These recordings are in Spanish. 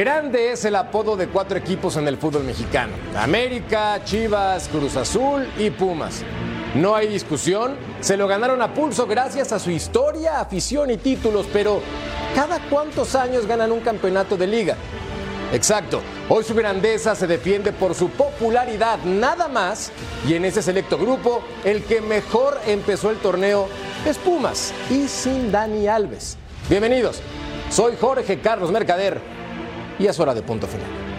Grande es el apodo de cuatro equipos en el fútbol mexicano. América, Chivas, Cruz Azul y Pumas. No hay discusión, se lo ganaron a pulso gracias a su historia, afición y títulos, pero ¿cada cuántos años ganan un campeonato de liga? Exacto, hoy su grandeza se defiende por su popularidad nada más y en ese selecto grupo el que mejor empezó el torneo es Pumas y sin Dani Alves. Bienvenidos, soy Jorge Carlos Mercader y es hora de punto final.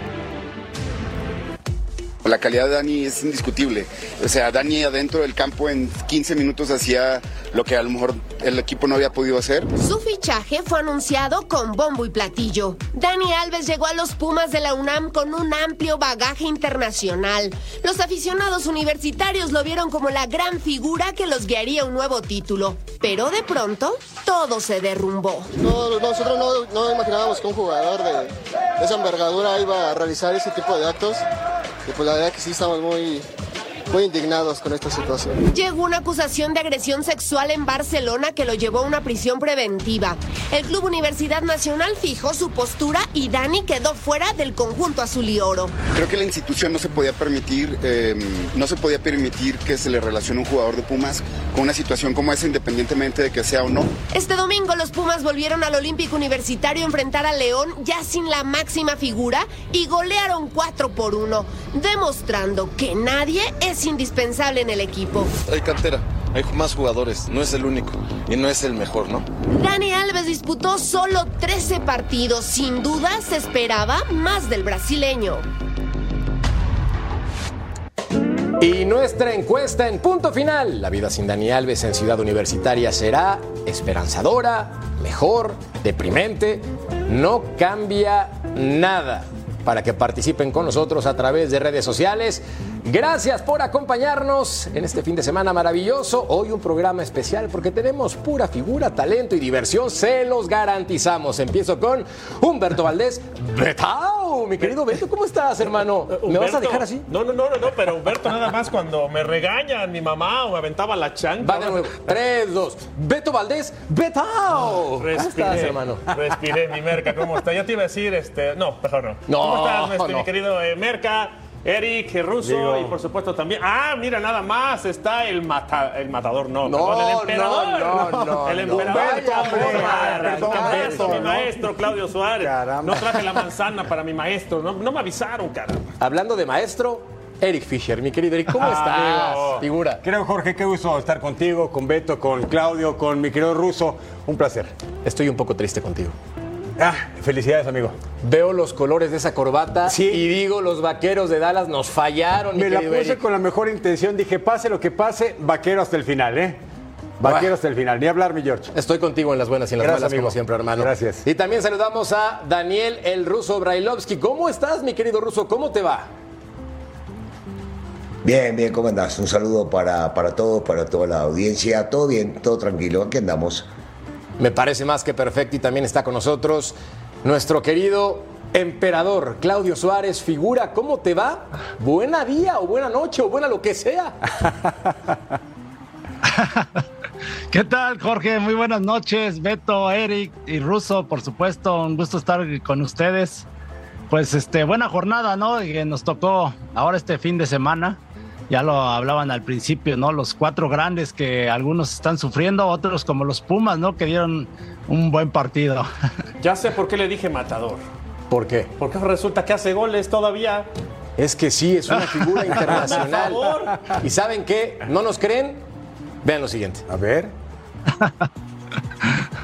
La calidad de Dani es indiscutible. O sea, Dani adentro del campo en 15 minutos hacía lo que a lo mejor el equipo no había podido hacer. Su fichaje fue anunciado con bombo y platillo. Dani Alves llegó a los Pumas de la UNAM con un amplio bagaje internacional. Los aficionados universitarios lo vieron como la gran figura que los guiaría a un nuevo título. Pero de pronto, todo se derrumbó. No, nosotros no, no imaginábamos que un jugador de esa envergadura iba a realizar ese tipo de actos. Y pues la verdad que sí estamos muy, muy indignados con esta situación. Llegó una acusación de agresión sexual en Barcelona que lo llevó a una prisión preventiva. El Club Universidad Nacional fijó su postura y Dani quedó fuera del conjunto azul y oro. Creo que la institución no se podía permitir, eh, no se podía permitir que se le relacione un jugador de Pumas con una situación como esa, independientemente de que sea o no. Este domingo los Pumas volvieron al Olímpico Universitario a enfrentar a León ya sin la máxima figura y golearon 4 por 1, demostrando que nadie es indispensable en el equipo. Hay cantera, hay más jugadores, no es el único y no es el mejor, ¿no? Dani Alves disputó solo 13 partidos, sin duda se esperaba más del brasileño. Y nuestra encuesta en punto final. La vida sin Dani Alves en Ciudad Universitaria será esperanzadora, mejor, deprimente. No cambia nada. Para que participen con nosotros a través de redes sociales. Gracias por acompañarnos en este fin de semana maravilloso. Hoy un programa especial porque tenemos pura figura, talento y diversión. Se los garantizamos. Empiezo con Humberto Valdés. Betao, mi querido Beto, ¿cómo estás, hermano? ¿Me vas a dejar así? No, no, no, no, no, pero Humberto nada más cuando me regañan mi mamá o me aventaba la chanca. Va de nuevo. 3, 2. Beto Valdés, Betao. ¿Cómo estás, hermano? Respiré, mi Merca, ¿cómo está? Ya te iba a decir, este, no, mejor no. No, ¿Cómo estás, este, no. mi querido eh, Merca? Eric, Russo Digo- y por supuesto también. Ah, mira, nada más está el, mata- el matador, no, No, perdón, el no, emperador. no, no, el no. emperador. Eso, Berto, mi maestro Claudio Suárez. Caramba. No traje la manzana para mi maestro, no, no me avisaron, caramba. Hablando de maestro, Eric Fisher, mi querido Eric, ¿cómo Ah, estás? amigo. Figura. Creo, Jorge, qué gusto estar contigo, con Beto, con Claudio, con mi querido Ruso. Un placer. Estoy un poco triste contigo. Ah, felicidades, amigo. Veo los colores de esa corbata Sí. y digo, los vaqueros de Dallas nos fallaron, Me la puse Eric. con la mejor intención. Dije, pase lo que pase, vaquero hasta el final, ¿eh? Vaquero hasta el final. Ni hablar, mi George. Estoy contigo en las buenas y en las Gracias, malas, amigo. como siempre, hermano. Gracias. Y también saludamos a Daniel el Ruso Brailovsky. ¿Cómo estás, mi querido Ruso? ¿Cómo te va? Bien, bien, ¿cómo andás? Un saludo para, para todos, para toda la audiencia. Todo bien, todo tranquilo, aquí andamos. Me parece más que perfecto y también está con nosotros nuestro querido emperador Claudio Suárez. Figura, ¿cómo te va? Buena día o buena noche o buena lo que sea. ¿Qué tal, Jorge? Muy buenas noches, Beto, Eric y Russo, por supuesto, un gusto estar con ustedes. Pues este, buena jornada, ¿no? Que nos tocó ahora este fin de semana. Ya lo hablaban al principio, ¿no? Los cuatro grandes que algunos están sufriendo, otros como los Pumas, ¿no? Que dieron un buen partido. Ya sé por qué le dije matador. ¿Por qué? Porque resulta que hace goles todavía. Es que sí, es una figura internacional. ¿Y saben qué? ¿No nos creen? Vean lo siguiente. A ver.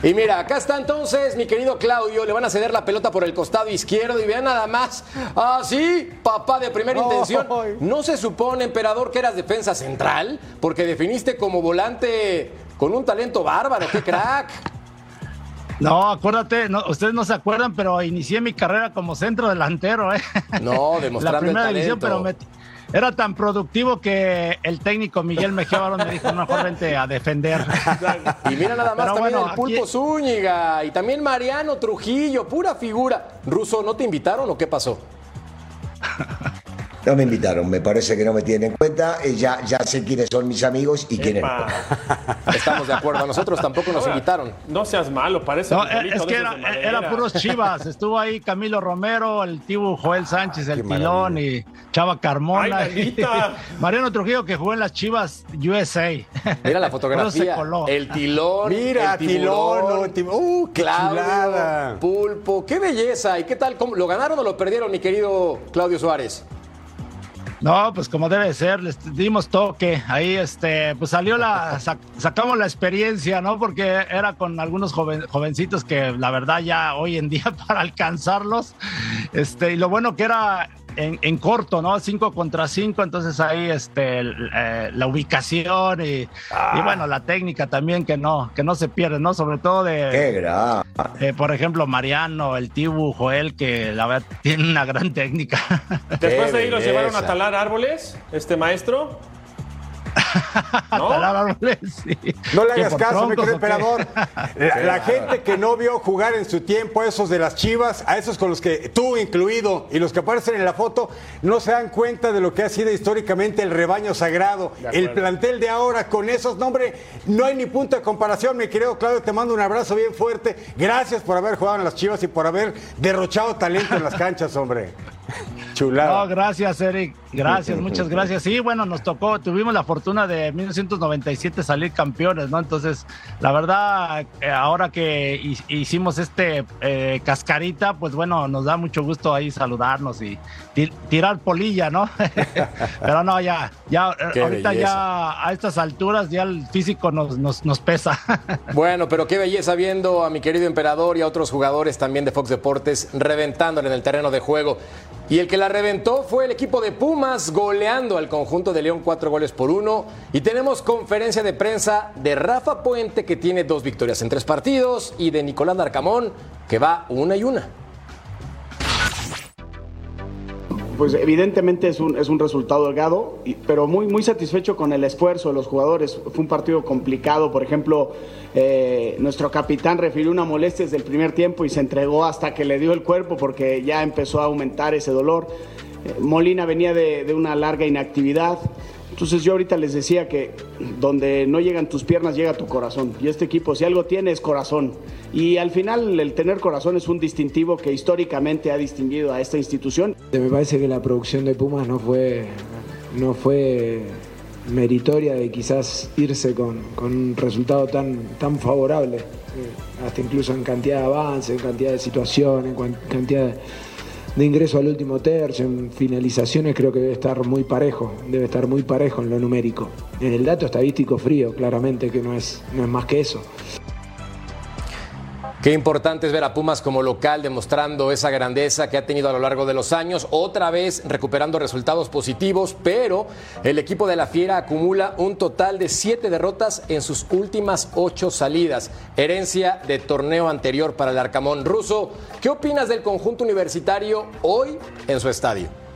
Y mira, acá está entonces mi querido Claudio, le van a ceder la pelota por el costado izquierdo y vean nada más. Ah, sí, papá de primera intención. ¿No se supone, emperador, que eras defensa central? Porque definiste como volante con un talento bárbaro, qué crack. No, acuérdate, no, ustedes no se acuerdan, pero inicié mi carrera como centro delantero, ¿eh? No, demostrando La primera el división, pero talento. Era tan productivo que el técnico Miguel Mejía Barón me dijo, mejor vente a defender. Y mira nada más Pero también bueno, el Pulpo aquí- Zúñiga y también Mariano Trujillo, pura figura. Ruso, ¿no te invitaron o qué pasó? No me invitaron, me parece que no me tienen en cuenta. eh, ya, ya sé quiénes son mis amigos y quiénes no. Estamos de acuerdo, a nosotros tampoco nos Ahora, invitaron. No seas malo, parece No, frijolito es que era, era puros chivas. Estuvo ahí Camilo Romero, el Tibu Joel Sánchez, el Tilón y Chava Carmona. Ay. Mariano Trujillo que jugó en las chivas USA. Mira la fotografía. El tilón. Mira, el tiburón, tilón, uh, qué Claudio, chulada. Pulpo, qué belleza. ¿Y qué tal? ¿Cómo- ¿Lo ganaron o lo perdieron, mi querido Claudio Suárez? No, pues como debe ser, les dimos toque. Ahí, este, pues salió la, sac- sacamos la experiencia, ¿no? Porque era con algunos joven- jovencitos que la verdad ya hoy en día para alcanzarlos, este, y lo bueno que era en, en corto, ¿no? Cinco contra cinco, entonces ahí, este, el- eh, la ubicación y, y bueno, la técnica también que no, que no se pierde, ¿no? Sobre todo de, Qué gran. eh, por ejemplo, Mariano, el Tibu, Joel, que la verdad tiene una gran técnica. Después de ahí los llevaron a talar árboles, este maestro. ¿No? Sí. No le ¿Que hagas caso, mi querido emperador. La, la gente que no vio jugar en su tiempo a esos de las chivas, a esos con los que tú incluido y los que aparecen en la foto, no se dan cuenta de lo que ha sido históricamente el rebaño sagrado. El plantel de ahora con esos nombres, no hay ni punto de comparación, mi querido Claudio. Te mando un abrazo bien fuerte. Gracias por haber jugado en las chivas y por haber derrochado talento en las canchas, hombre. Chulada. No, gracias, Eric. Gracias, muchas gracias. Sí, bueno, nos tocó, tuvimos la fortuna de 1997 salir campeones, ¿no? Entonces, la verdad, eh, ahora que hi- hicimos este eh, cascarita, pues bueno, nos da mucho gusto ahí saludarnos y ti- tirar polilla, ¿no? Pero no, ya, ya, eh, Qué ahorita belleza. ya a estas alturas ya el físico nos, nos, nos pesa. Bueno, pero qué belleza viendo a mi querido emperador y a otros jugadores también de Fox Deportes reventándole en el terreno de juego. Y el que la reventó fue el equipo de Pumas goleando al conjunto de León cuatro goles por uno. Y tenemos conferencia de prensa de Rafa Puente que tiene dos victorias en tres partidos y de Nicolás Narcamón que va una y una. Pues evidentemente es un, es un resultado holgado, y- pero muy, muy satisfecho con el esfuerzo de los jugadores. Fue un partido complicado, por ejemplo, eh, nuestro capitán refirió una molestia desde el primer tiempo y se entregó hasta que le dio el cuerpo porque ya empezó a aumentar ese dolor. Eh, Molina venía de, de una larga inactividad. Entonces yo ahorita les decía que donde no llegan tus piernas llega tu corazón. Y este equipo si algo tiene es corazón. Y al final el tener corazón es un distintivo que históricamente ha distinguido a esta institución. Me parece que la producción de Pumas no fue, no fue meritoria de quizás irse con, con un resultado tan, tan favorable, hasta incluso en cantidad de avances, en cantidad de situaciones, en cantidad de, de ingreso al último tercio, en finalizaciones creo que debe estar muy parejo, debe estar muy parejo en lo numérico. En el dato estadístico frío, claramente que no es, no es más que eso. Qué importante es ver a Pumas como local demostrando esa grandeza que ha tenido a lo largo de los años, otra vez recuperando resultados positivos, pero el equipo de la Fiera acumula un total de siete derrotas en sus últimas ocho salidas, herencia de torneo anterior para el Arcamón ruso. ¿Qué opinas del conjunto universitario hoy en su estadio?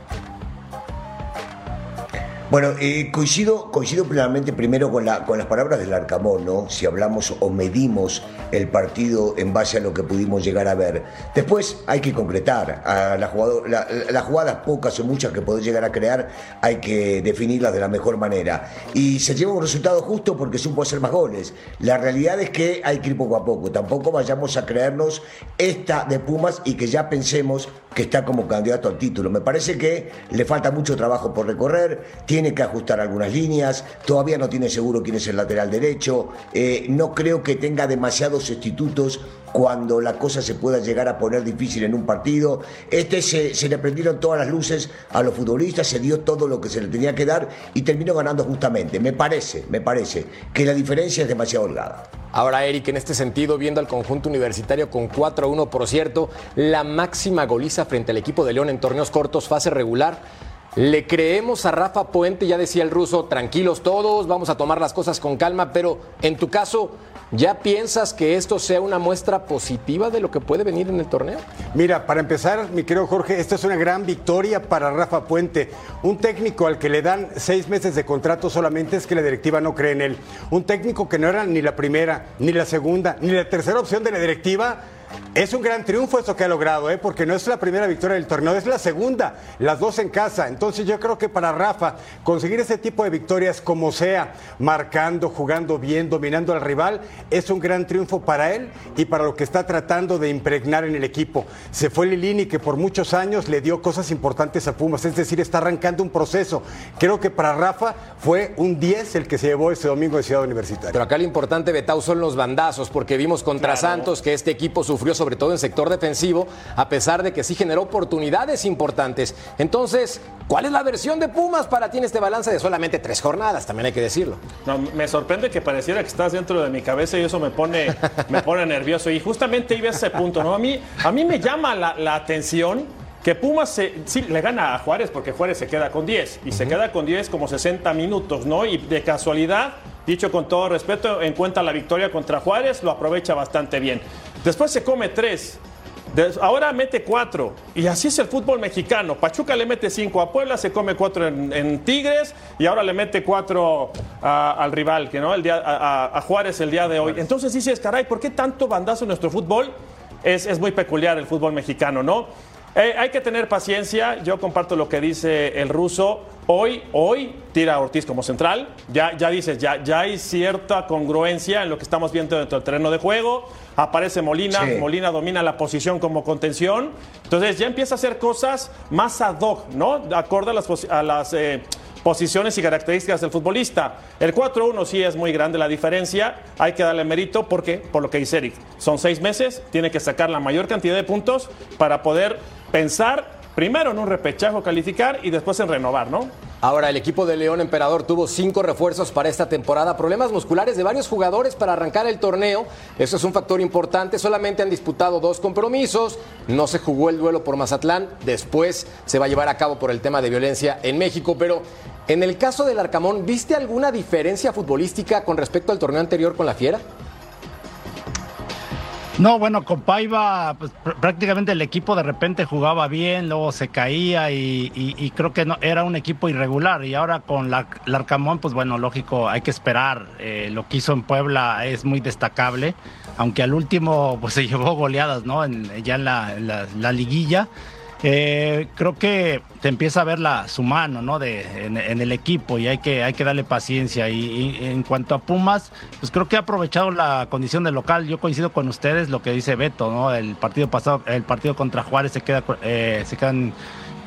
Bueno, eh, coincido, coincido plenamente primero con, la, con las palabras del Arcamón, ¿no? Si hablamos o medimos el partido en base a lo que pudimos llegar a ver. Después hay que concretar. A la jugado- la- las jugadas pocas o muchas que podés llegar a crear hay que definirlas de la mejor manera. Y se lleva un resultado justo porque supo hacer más goles. La realidad es que hay que ir poco a poco. Tampoco vayamos a creernos esta de Pumas y que ya pensemos que está como candidato al título. Me parece que le falta mucho trabajo por recorrer, tiene que ajustar algunas líneas, todavía no tiene seguro quién es el lateral derecho, eh, no creo que tenga demasiados sustitutos cuando la cosa se pueda llegar a poner difícil en un partido. Este se, se, le prendieron todas las luces a los futbolistas, se dio todo lo que se le tenía que dar y terminó ganando justamente. Me parece, me parece que la diferencia es demasiado holgada. Ahora, Eric, en este sentido, viendo al conjunto universitario con 4-1, por cierto, la máxima goliza frente al equipo de León en torneos cortos, fase regular. Le creemos a Rafa Puente, ya decía el ruso, tranquilos todos, vamos a tomar las cosas con calma, pero en tu caso, ¿ya piensas que esto sea una muestra positiva de lo que puede venir en el torneo? Mira, para empezar, mi querido Jorge, esta es una gran victoria para Rafa Puente. Un técnico al que le dan seis meses de contrato solamente es que la directiva no cree en él. Un técnico que no era ni la primera, ni la segunda, ni la tercera opción de la directiva es un gran triunfo esto que ha logrado, ¿eh? porque no es la primera victoria del torneo, es la segunda, las dos en casa. Entonces yo creo que para Rafa conseguir ese tipo de victorias como sea, marcando, jugando bien, dominando al rival, es un gran triunfo para él y para lo que está tratando de impregnar en el equipo. Se fue Lilini que por muchos años le dio cosas importantes a Pumas, es decir, está arrancando un proceso. Creo que para Rafa fue un 10 el que se llevó ese domingo de Ciudad Universitaria. Pero acá lo importante, Betau, son los bandazos, porque vimos contra claro. Santos que este equipo sufrió sobre todo en sector defensivo, a pesar de que sí generó oportunidades importantes. Entonces, ¿cuál es la versión de Pumas para ti en este balance de solamente tres jornadas? También hay que decirlo. No, me sorprende que pareciera que estás dentro de mi cabeza y eso me pone, me pone nervioso. Y justamente iba a ese punto, ¿no? A mí, a mí me llama la, la atención que Pumas se, sí, le gana a Juárez porque Juárez se queda con 10 y uh -huh. se queda con 10 como 60 minutos, ¿no? Y de casualidad, dicho con todo respeto, en cuenta la victoria contra Juárez, lo aprovecha bastante bien. Después se come 3. Ahora mete 4. Y así es el fútbol mexicano. Pachuca le mete 5 a Puebla, se come 4 en, en, Tigres y ahora le mete 4 al rival, que no el día, a, a, Juárez el día de hoy. Entonces dices, caray, ¿por qué tanto bandazo en nuestro fútbol? Es, es muy peculiar el fútbol mexicano, ¿no? Eh, hay que tener paciencia. Yo comparto lo que dice el ruso. Hoy, hoy tira a Ortiz como central. Ya, ya dices, ya, ya hay cierta congruencia en lo que estamos viendo dentro del terreno de juego. Aparece Molina. Sí. Molina domina la posición como contención. Entonces ya empieza a hacer cosas más ad hoc, ¿no? Acorde a las, a las eh, posiciones y características del futbolista. El 4-1 sí es muy grande la diferencia, hay que darle mérito porque, por lo que dice Eric, son seis meses, tiene que sacar la mayor cantidad de puntos para poder pensar primero en un repechajo calificar y después en renovar, ¿no? Ahora, el equipo de León Emperador tuvo cinco refuerzos para esta temporada, problemas musculares de varios jugadores para arrancar el torneo. Eso es un factor importante. Solamente han disputado dos compromisos. No se jugó el duelo por Mazatlán. Después se va a llevar a cabo por el tema de violencia en México. Pero en el caso del Arcamón, ¿viste alguna diferencia futbolística con respecto al torneo anterior con la Fiera? No, bueno, con Paiva pues, prácticamente el equipo de repente jugaba bien, luego se caía y, creo que no, era un equipo irregular. Y ahora con la, Arcamón, pues bueno, lógico, hay que esperar. Eh, lo que hizo en Puebla es muy destacable, aunque al último pues se llevó goleadas, ¿no? En, ya en la liguilla. Eh, creo que te empieza a ver la, su mano ¿no? de, en, el equipo y hay que, hay que darle paciencia. Y, y, en cuanto a Pumas, pues creo que ha aprovechado la condición de local. Yo coincido con ustedes lo que dice Beto, ¿no? El partido pasado, el partido contra Juárez se queda, eh, se quedan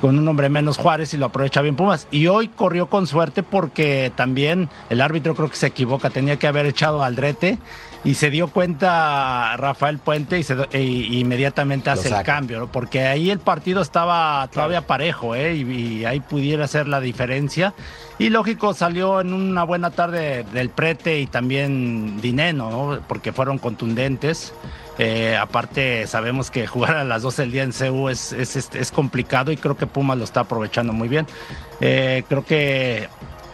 con un hombre menos Juárez y lo aprovecha bien Pumas. Y hoy corrió con suerte porque también el árbitro creo que se equivoca, tenía que haber echado al drete y se dio cuenta Rafael Puente y, se, y inmediatamente hace el cambio, ¿no? porque ahí el partido estaba todavía claro. parejo ¿eh? y, y, ahí pudiera ser la diferencia. Y lógico, salió en una buena tarde del Prete y también Dineno, ¿no? porque fueron contundentes. Eh, aparte, sabemos que jugar a las 12 del día en CU es, es, es, es complicado y creo que Pumas lo está aprovechando muy bien. Eh, creo que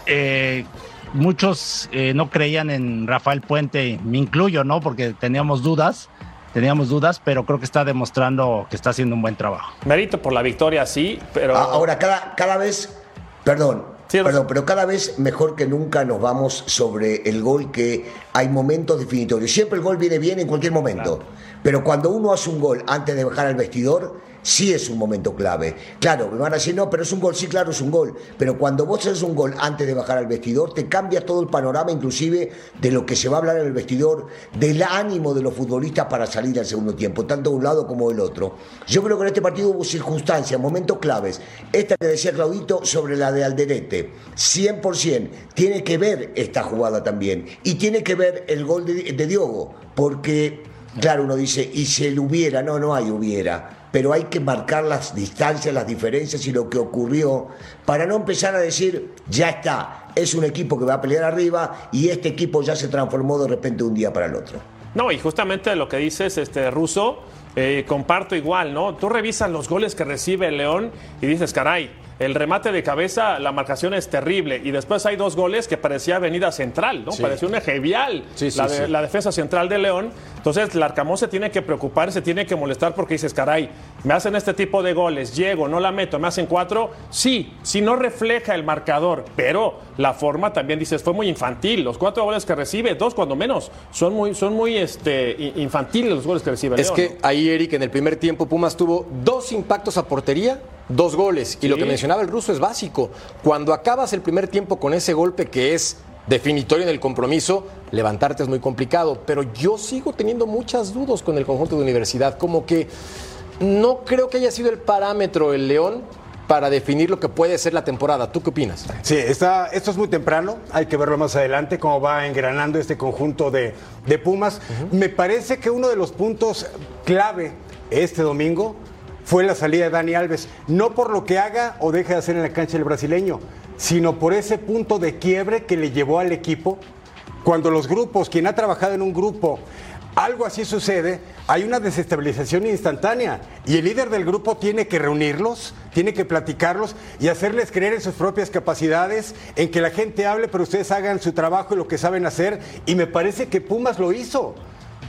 eh, muchos eh, no creían en Rafael Puente, me incluyo, ¿no? Porque teníamos dudas, teníamos dudas, pero creo que está demostrando que está haciendo un buen trabajo. Mérito por la victoria, sí, pero... Ahora, cada, cada vez, perdón, sí, perdón, pero cada vez mejor que nunca nos vamos sobre el gol que hay momentos definitorios. Siempre el gol viene bien en cualquier momento, claro. Pero cuando uno hace un gol antes de bajar al vestidor, sí es un momento clave. Claro, me van a decir, no, pero es un gol, sí, claro, es un gol. Pero cuando vos haces un gol antes de bajar al vestidor, te cambia todo el panorama, inclusive de lo que se va a hablar en el vestidor, del ánimo de los futbolistas para salir al segundo tiempo, tanto de un lado como del otro. Yo creo que en este partido hubo circunstancias, momentos claves. Esta que decía Claudito sobre la de Alderete, 100%, tiene que ver esta jugada también. Y tiene que ver el gol de, de Diogo, porque, claro, uno dice, y si él hubiera, no, no hay hubiera pero hay que marcar las distancias, las diferencias y lo que ocurrió para no empezar a decir, ya está, es un equipo que va a pelear arriba y este equipo ya se transformó de repente un día para el otro. No, y justamente lo que dices, este Ruso, eh, comparto igual, ¿no? Tú revisas los goles que recibe el León y dices, caray, el remate de cabeza, la marcación es terrible. Y después hay dos goles que parecía avenida central, ¿no? Sí. Parecía un eje vial Sí, sí, la, de- sí. la defensa central de León. Entonces, Larcamón se tiene que preocupar, se tiene que molestar porque dices, caray, me hacen este tipo de goles, llego, no la meto, me hacen cuatro. Sí, sí no refleja el marcador, pero la forma también dices, fue muy infantil. Los cuatro goles que recibe, dos cuando menos, son muy, son muy este, infantiles los goles que recibe Es León. que ahí, Eric, en el primer tiempo Pumas tuvo dos impactos a portería, dos goles. Y lo que mencionaba el ruso es básico. Cuando acabas el primer tiempo con ese golpe que es definitorio en el compromiso, levantarte es muy complicado. Pero yo sigo teniendo muchas dudas con el conjunto de universidad. Como que no creo que haya sido el parámetro el León para definir lo que puede ser la temporada. ¿Tú qué opinas? Sí, está, esto es muy temprano, hay que verlo más adelante, cómo va engranando este conjunto de, de Pumas. Me parece que uno de los puntos clave este domingo fue la salida de Dani Alves, no por lo que haga o deje de hacer en la cancha el brasileño, sino por ese punto de quiebre que le llevó al equipo cuando los grupos, quien ha trabajado en un grupo, algo así sucede, hay una desestabilización instantánea y el líder del grupo tiene que reunirlos, tiene que platicarlos y hacerles creer en sus propias capacidades, en que la gente hable, pero ustedes hagan su trabajo y lo que saben hacer. Y me parece que Pumas lo hizo.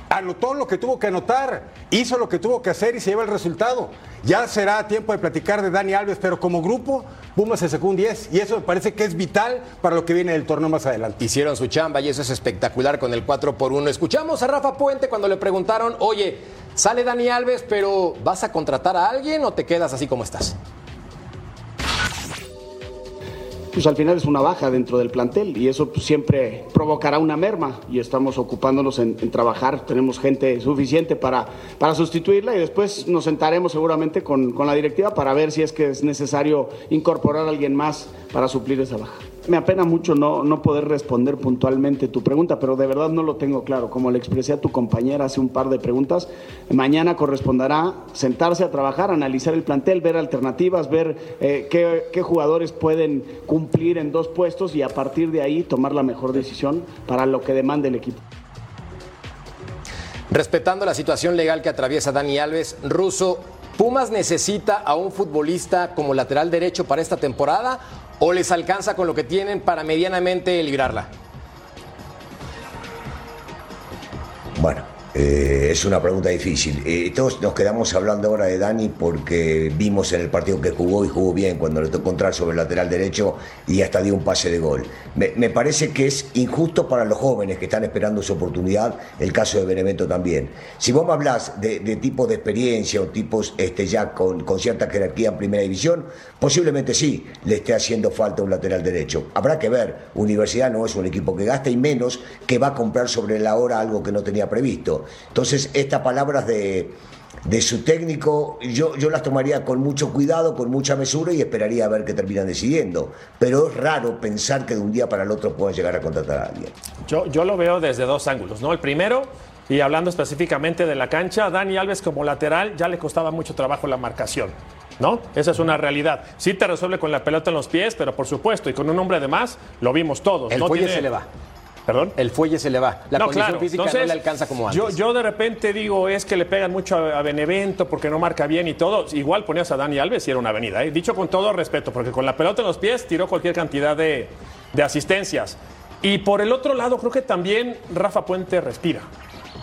Anotó lo que tuvo que anotar, hizo lo que tuvo que hacer y se lleva el resultado. Ya será tiempo de platicar de Dani Alves, pero como grupo, Pumas se sacó un 10 y eso me parece que es vital para lo que viene del torneo más adelante. Hicieron su chamba y eso es espectacular con el 4 por 1 Escuchamos a Rafa Puente cuando le preguntaron, oye, sale Dani Alves, pero ¿vas a contratar a alguien o te quedas así como estás? Pues al final es una baja dentro del plantel y eso pues, siempre provocará una merma y estamos ocupándonos en, trabajar, tenemos gente suficiente para, para sustituirla y después nos sentaremos seguramente con, con la directiva para ver si es que es necesario incorporar a alguien más para suplir esa baja. Me apena mucho no, no poder responder puntualmente tu pregunta, pero de verdad no lo tengo claro. Como le expresé a tu compañera hace un par de preguntas, mañana corresponderá sentarse a trabajar, analizar el plantel, ver alternativas, ver eh, qué, qué jugadores pueden cumplir en dos puestos y a partir de ahí tomar la mejor decisión para lo que demande el equipo. Respetando la situación legal que atraviesa Dani Alves, Russo, ¿Pumas necesita a un futbolista como lateral derecho para esta temporada o les alcanza con lo que tienen para medianamente librarla? Bueno, eh, es una pregunta difícil. Eh, todos nos quedamos hablando ahora de Dani porque vimos en el partido que jugó y jugó bien cuando le tocó entrar sobre el lateral derecho y hasta dio un pase de gol. Me, parece que es injusto para los jóvenes que están esperando su oportunidad, el caso de Benevento también. Si vos me hablas de, de tipos de experiencia o tipos este, ya con, con cierta jerarquía en primera división, posiblemente sí le esté haciendo falta un lateral derecho. Habrá que ver, Universidad no es un equipo que gasta y menos que va a comprar sobre la hora algo que no tenía previsto. Entonces, estas palabras de, de su técnico, yo, yo las tomaría con mucho cuidado, con mucha mesura y esperaría a ver qué terminan decidiendo. Pero es raro pensar que de un día para el otro puedan llegar a contratar a alguien. Yo, yo lo veo desde dos ángulos, ¿no? El primero, y hablando específicamente de la cancha, Dani Alves como lateral ya le costaba mucho trabajo la marcación. ¿No? Esa es una realidad. Sí te resuelve con la pelota en los pies, pero por supuesto, y con un hombre de más, lo vimos todos. El no tiene- se le va. ¿Perdón? El fuelle se le va. La no, condición claro. física no le alcanza como antes. Yo, yo de repente digo, es que le pegan mucho a, a Benevento porque no marca bien y todo. Igual ponías a Dani Alves y era una avenida. ¿eh? Dicho con todo respeto, porque con la pelota en los pies tiró cualquier cantidad de, de asistencias. Y por el otro lado, creo que también Rafa Puente respira.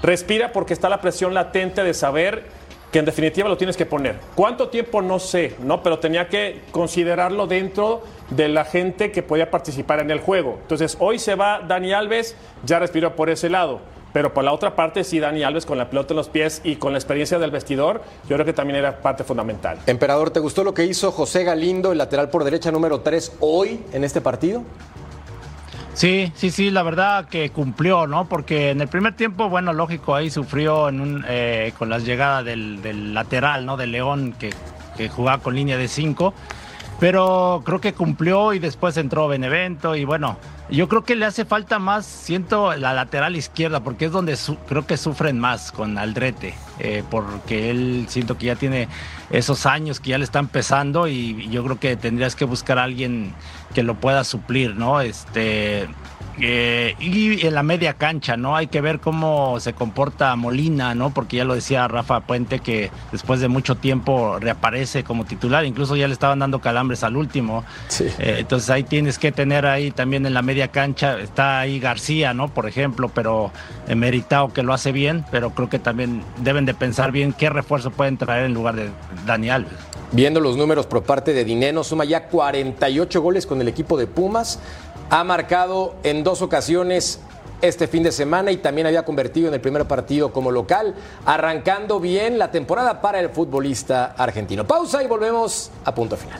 Respira porque está la presión latente de saber que en definitiva lo tienes que poner. ¿Cuánto tiempo? No sé, ¿no? Pero tenía que considerarlo dentro de la gente que podía participar en el juego. Entonces, hoy se va Dani Alves, ya respiró por ese lado. pero por la otra parte sí Dani Alves con la pelota en los pies y con la experiencia del vestidor, yo creo que también era parte fundamental. Emperador, ¿te gustó lo que hizo José Galindo, el lateral por derecha número 3, hoy en este partido? Sí, sí, sí, la verdad que cumplió, ¿no? Porque en el primer tiempo, bueno, lógico, ahí sufrió en un, eh, con las llegadas del, lateral, ¿no? De León, que, jugaba con línea de 5. Pero creo que cumplió y después entró Benevento y bueno, yo creo que le hace falta más, siento la lateral izquierda, porque es donde creo que sufren más con Aldrete, eh, porque él siento que ya tiene esos años que ya le están pesando y yo creo que tendrías que buscar a alguien que lo pueda suplir, ¿no? Este, eh, y en la media cancha, ¿no? Hay que ver cómo se comporta Molina, ¿no? Porque ya lo decía Rafa Puente que después de mucho tiempo reaparece como titular, incluso ya le estaban dando calambres al último. Sí. Eh, entonces ahí tienes que tener ahí también en la media cancha, está ahí García, ¿no? Por ejemplo, pero emeritado que lo hace bien, pero creo que también deben de pensar bien qué refuerzo pueden traer en lugar de Dani Alves. Viendo los números por parte de Dineno, suma ya 48 goles con el equipo de Pumas. Ha marcado en dos ocasiones este fin de semana y también había convertido en el primer partido como local, arrancando bien la temporada para el futbolista argentino. Pausa y volvemos a punto final.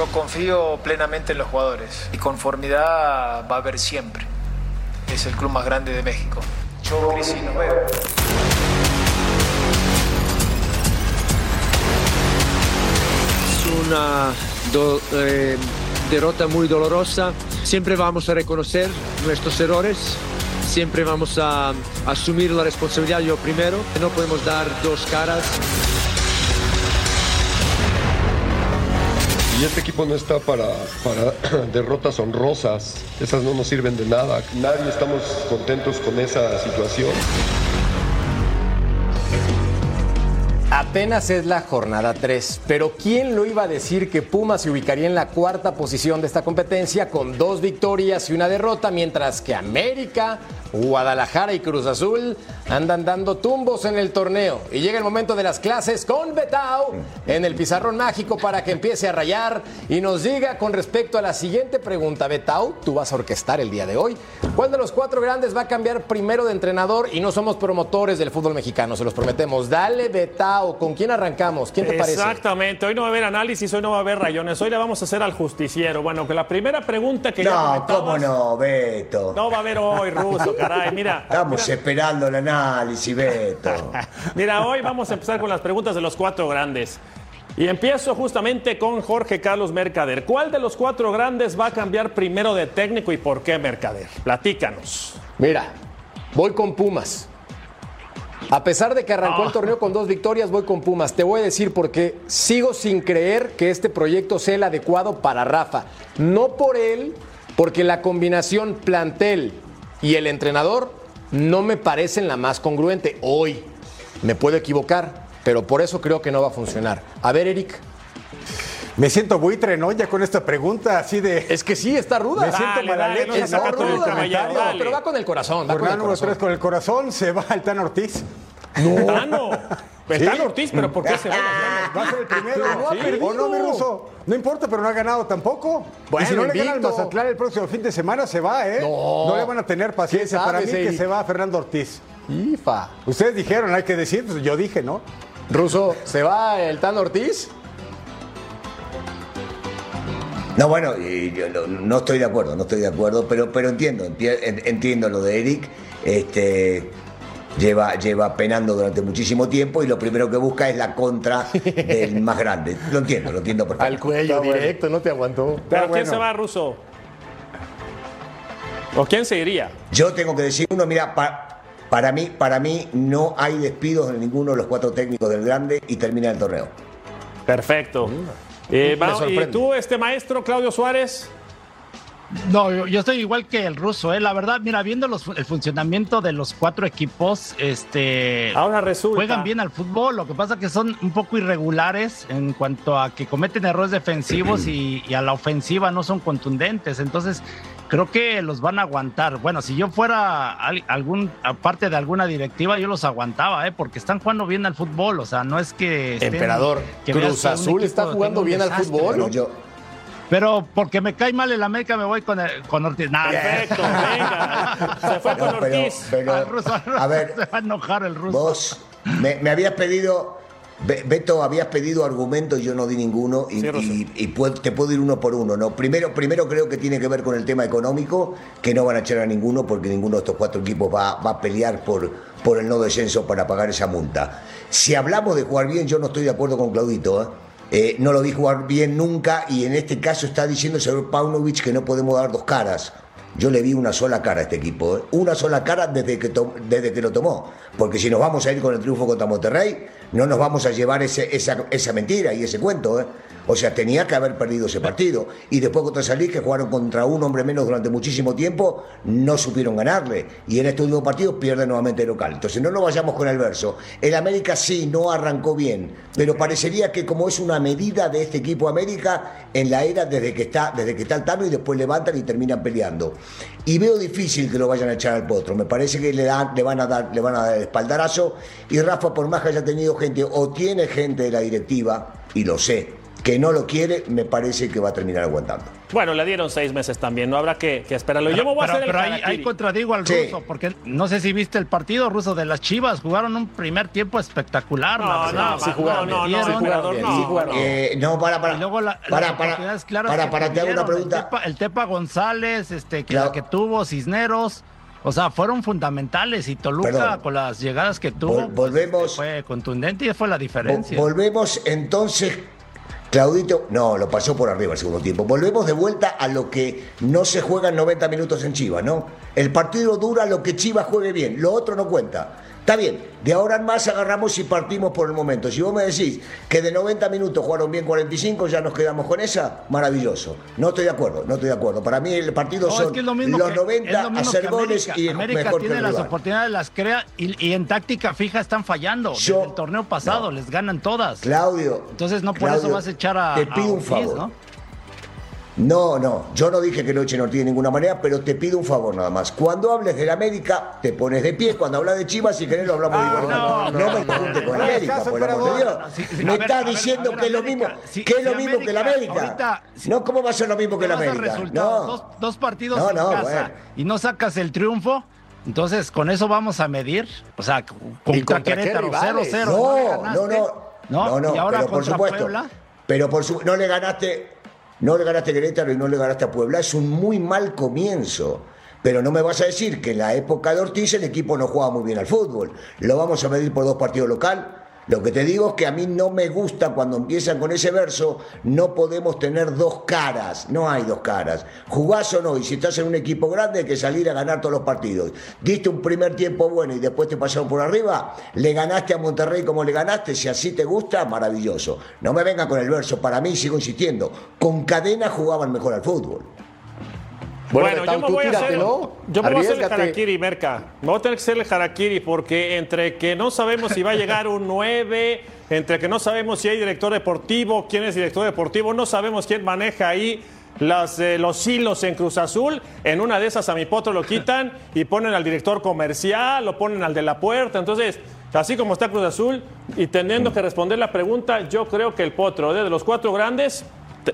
Yo confío plenamente en los jugadores y conformidad va a haber siempre. Es el club más grande de México. Yo, Cris, nos veo. Es una eh, derrota muy dolorosa. Siempre vamos a reconocer nuestros errores. Siempre vamos a asumir la responsabilidad yo primero. No podemos dar dos caras. Y este equipo no está para, para derrotas honrosas. Esas no nos sirven de nada. Nadie estamos contentos con esa situación. Apenas es la jornada 3, pero ¿quién lo iba a decir que Pumas se ubicaría en la cuarta posición de esta competencia con dos victorias y una derrota, mientras que América, Guadalajara y Cruz Azul andan dando tumbos en el torneo? Y llega el momento de las clases con Betao en el pizarrón mágico para que empiece a rayar y nos diga con respecto a la siguiente pregunta. Betao, tú vas a orquestar el día de hoy. ¿Cuál de los cuatro grandes va a cambiar primero de entrenador? Y no somos promotores del fútbol mexicano, se los prometemos. Dale, Betao. ¿Con quién arrancamos? ¿Quién te parece? Exactamente. Hoy no va a haber análisis, hoy no va a haber rayones. Hoy le vamos a hacer al justiciero. Bueno, que la primera pregunta que ya No, comentabas- cómo no, Beto. No va a haber hoy, Ruso, caray. Mira, Estamos esperando el análisis, Beto. mira, hoy vamos a empezar con las preguntas de los cuatro grandes. Y empiezo justamente con Jorge Carlos Mercader. ¿Cuál de los cuatro grandes va a cambiar primero de técnico y por qué Mercader? Platícanos. Mira, voy con Pumas. A pesar de que arrancó Ah. el torneo con dos victorias, voy con Pumas. Te voy a decir porque sigo sin creer que este proyecto sea el adecuado para Rafa. No por él, porque la combinación plantel y el entrenador no me parecen la más congruente. Hoy me puedo equivocar, pero por eso creo que no va a funcionar. A ver, Eric. Me siento buitre, ¿no? Ya con esta pregunta así de. Es que sí, está ruda. Me siento mala dale, leche, no comentario. dale. Pero va con el corazón, va con el número corazón. 3 con el corazón se va el Tan Ortiz. Tano. Pues Tano Ortiz, pero ¿por qué se va? Va a ser el primero. No ha Sí. perdido. ¿O no, mi ruso? No importa, pero no ha ganado tampoco. Bueno, y si no le gana al. Mazatlán el próximo fin de semana, se va, ¿eh? No. le van a tener paciencia. ¿Qué Para mí que se va Fernando Ortiz. IFA. Ustedes dijeron, hay que decir, pues yo dije, ¿no? Ruso, ¿se va el Tan Ortiz? No, bueno, yo no, no estoy de acuerdo, no estoy de acuerdo, pero, pero entiendo, entiendo lo de Eric. Este, Lleva, lleva penando durante muchísimo tiempo y lo primero que busca es la contra del más grande. Lo entiendo, lo entiendo perfectamente. Al cuello directo, no te aguantó. ¿Pero Está quién bueno. se va, Russo? ¿O quién se iría? Yo tengo que decir uno, mira, pa- para mí, para mí no hay despidos de ninguno de los cuatro técnicos del grande y termina el torneo. Perfecto. Eh, Me va- ¿Y tú, este maestro, Claudio Suárez? No, yo, yo estoy igual que el ruso, ¿eh? La verdad, mira, viendo los- el funcionamiento de los cuatro equipos, este. Ahora resulta. Juegan bien al fútbol, lo que pasa que son un poco irregulares en cuanto a que cometen errores defensivos y, y a la ofensiva no son contundentes. Entonces, creo que los van a aguantar. Bueno, si yo fuera al- algún, aparte de alguna directiva, yo los aguantaba, ¿eh? Porque están jugando bien al fútbol, o sea, no es que. estén- Emperador, que Cruz Azul está jugando bien al fútbol. Pero yo, Pero porque me cae mal el América, me voy con, el- con Ortiz. Nah, Perfecto, venga. Se fue con pero- Ortiz. pero, Al ruso, al ruso a ver, se va a enojar el ruso. Vos me, me habías pedido, Be- Beto, habías pedido argumentos y yo no di ninguno y, Sí, Rosso. y- y puedo- te puedo ir uno por uno. ¿no? Primero, primero creo que tiene que ver con el tema económico, que no van a echar a ninguno porque ninguno de estos cuatro equipos va, va a pelear por, por el no descenso para pagar esa multa. Si hablamos de jugar bien, yo no estoy de acuerdo con Claudito. ¿eh? Eh, no lo vi jugar bien nunca y en este caso está diciendo el señor Paunovic que no podemos dar dos caras. Yo le vi una sola cara a este equipo, ¿eh? una sola cara desde que, desde que lo tomó. Porque si nos vamos a ir con el triunfo contra Monterrey, no nos vamos a llevar ese- esa, esa mentira y ese cuento. ¿eh? O sea, tenía que haber perdido ese partido. Y después contra San Luis, que jugaron contra un hombre menos durante muchísimo tiempo, no supieron ganarle. Y en este último partido pierde nuevamente el local. Entonces no nos vayamos con el verso. El América sí, no arrancó bien, pero parecería que como es una medida de este equipo América en la era desde que está, desde que está el Tano y después levantan y terminan peleando. Y veo difícil que lo vayan a echar al potro. Me parece que le, le, van a dar, le van a dar el espaldarazo. Y Rafa, por más que haya tenido gente, o tiene gente de la directiva, y lo sé, que no lo quiere, me parece que va a terminar aguantando. Bueno, le dieron seis meses también, no habrá que, que esperarlo. Yo me voy a pero, hacer el pero ahí, harakiri. ahí contradigo al Sí. ruso, porque no sé si viste el partido ruso de las Chivas, jugaron un primer tiempo espectacular. No, no, sí jugaron No, no, sí no, jugaron jugaron. Eh, no, para, para. Y luego la, para, las para, para, que para, te hago una pregunta. El Tepa, el Tepa González, este, que, Claro. la que tuvo Cisneros, o sea, fueron fundamentales y Toluca Perdón. con las llegadas que tuvo, Vol- volvemos. pues, fue contundente y fue la diferencia. Volvemos entonces, Claudito, no, lo pasó por arriba el segundo tiempo. Volvemos de vuelta a lo que no se juega en 90 minutos en Chivas, ¿no? El partido dura lo que Chivas juegue bien, lo otro no cuenta. Está bien, de ahora en más agarramos y partimos por el momento. Si vos me decís que de 90 minutos jugaron bien 45, ya nos quedamos con esa, maravilloso. No estoy de acuerdo, no estoy de acuerdo. Para mí el partido No, son es que es lo mismo los que, 90 es lo hacer goles y América mejor tiene el las oportunidades, las crea y, y en táctica fija están fallando. Yo- Desde el torneo pasado les ganan todas. Claudio. Entonces no por Claudio, eso vas a echar a, te a pido un Ortiz, favor. ¿no? No, no, yo no dije que no echen Ortiz de ninguna manera, pero te pido un favor nada más. Cuando hables del América, te pones de pie. Cuando hablas de Chivas, si querés lo hablamos de igual. no, No, no, me junte con América, por el amor de. Dios. Me a ver, está a ver, diciendo que es lo mismo, si- que es lo mismo que la América, no, ¿cómo va a ser lo mismo que la América? No. dos, dos partidos No, en no, casa bueno. y no sacas el triunfo. Entonces, con eso vamos a medir. O sea, contra, ¿Y contra qué Querétaro rivales? 0-0. No, no, no. No, no, y ahora pero por contra supuesto. Puebla. Pero por su, no le ganaste, no le ganaste a Querétaro y no le ganaste a Puebla. Es un muy mal comienzo. Pero no me vas a decir que en la época de Ortiz el equipo no jugaba muy bien al fútbol. Lo vamos a medir por dos partidos local. Lo que te digo es que a mí no me gusta cuando empiezan con ese verso, no podemos tener dos caras, no hay dos caras. Jugás o no, y si estás en un equipo grande hay que salir a ganar todos los partidos. Diste un primer tiempo bueno y después te pasaron por arriba, le ganaste a Monterrey como le ganaste, si así te gusta, maravilloso. No me vengan con el verso, para mí sigo insistiendo, con cadena jugaban mejor al fútbol. Bueno, yo me voy a hacer, yo me voy a hacer el harakiri, Merca. Me voy a tener que hacer el harakiri porque entre que no sabemos si va a llegar un 9, entre que no sabemos si hay director deportivo, quién es director deportivo, no sabemos quién maneja ahí las, eh, los hilos en Cruz Azul. En una de esas a mi potro lo quitan y ponen al director comercial, lo ponen al de la puerta. Entonces, así como está Cruz Azul y teniendo que responder la pregunta, yo creo que el potro, de los cuatro grandes,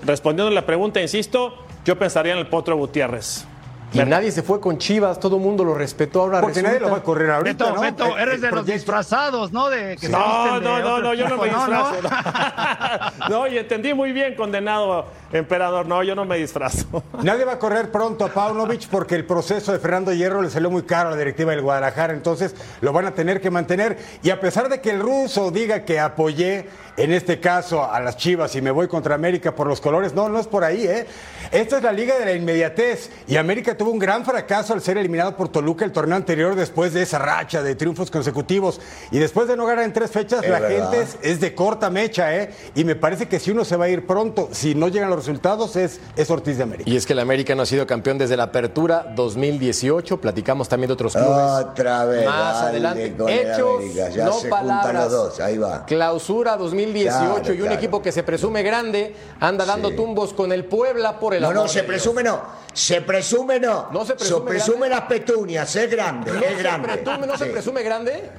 respondiendo la pregunta, insisto, yo pensaría en el potro Gutiérrez. Y nadie se fue con Chivas, todo el mundo lo respetó. Ahora Porque nadie lo va a correr ahorita, Beto, ¿no? Beto, eres de los disfrazados, ¿no? De que No, de no, no, no, yo no me disfrazo. No, No, y entendí muy bien, condenado emperador. No, yo no me disfrazo. Nadie va a correr pronto a Paunovic porque el proceso de Fernando Hierro le salió muy caro a la directiva del Guadalajara, entonces lo van a tener que mantener. Y a pesar de que el ruso diga que apoyé, en este caso, a las Chivas y me voy contra América por los colores, no, no es por ahí, ¿eh? Esta es la liga de la inmediatez y América tuvo un gran fracaso al ser eliminado por Toluca el torneo anterior después de esa racha de triunfos consecutivos. Y después de no ganar en tres fechas, Es la verdad. gente es, es de corta mecha, ¿eh? Y me parece que si uno se va a ir pronto, si no llegan los resultados, es, es Ortiz de América. Y es que el América no ha sido campeón desde la apertura 2018. Platicamos también de otros clubes. Otra vez. Más adelante. Hechos, América, Ya no se palabras. los dos. Ahí va. Clausura 2018 Claro, y un claro. equipo que se presume grande anda dando tumbos con el Puebla por el No, amor no, se de Dios. presume no. Se presume no. No se presume presume las petunias. Es grande. ¿No es se grande. presume- ¿No se presume grande?